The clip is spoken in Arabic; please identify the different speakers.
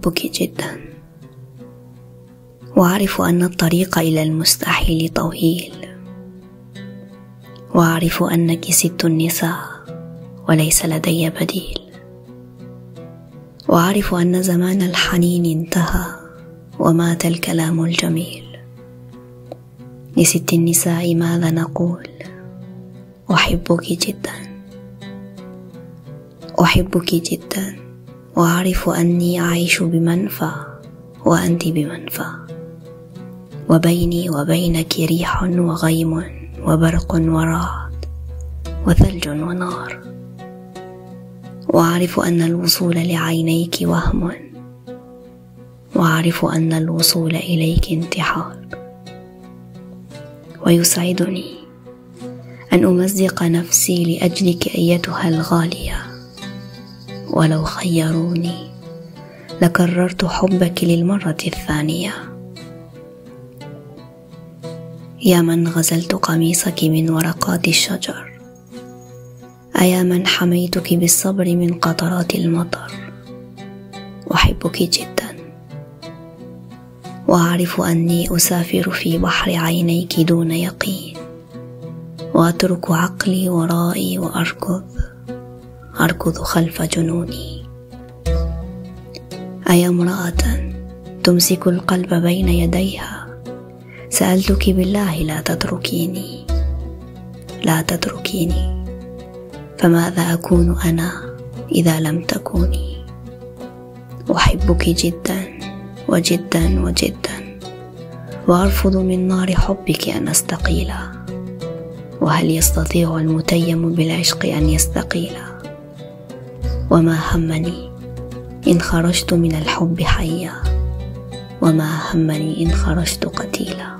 Speaker 1: أحبك جدا. وأعرف أن الطريق إلى المستحيل طويل. وأعرف أنك ست النساء وليس لدي بديل. وأعرف أن زمان الحنين انتهى ومات الكلام الجميل. لست النساء ماذا نقول؟ أحبك جدا. أحبك جدا. وأعرف أني أعيش بمنفى وأنت بمنفى. وبيني وبينك ريح وغيم وبرق ورعد وثلج ونار. وأعرف أن الوصول لعينيك وهم. وأعرف أن الوصول إليك انتحار. ويسعدني أن أمزق نفسي لأجلك أيتها الغالية. ولو خيروني لكررت حبك للمرة الثانية. يا من غزلت قميصك من ورقات الشجر أيا من حميتك بالصبر من قطرات المطر. أحبك جدا. وأعرف أني أسافر في بحر عينيك دون يقين وأترك عقلي ورائي وأركض. أركض خلف جنوني. ايا امرأة تمسك القلب بين يديها؟ سألتك بالله لا تتركيني. لا تتركيني. فماذا أكون أنا إذا لم تكوني؟ أحبك جدا وجدا وجدا. وأرفض من نار حبك أن أستقيل. وهل يستطيع المتيم بالعشق أن يستقيل؟ وما همني إن خرجت من الحب حيا وما همني إن خرجت قتيلا.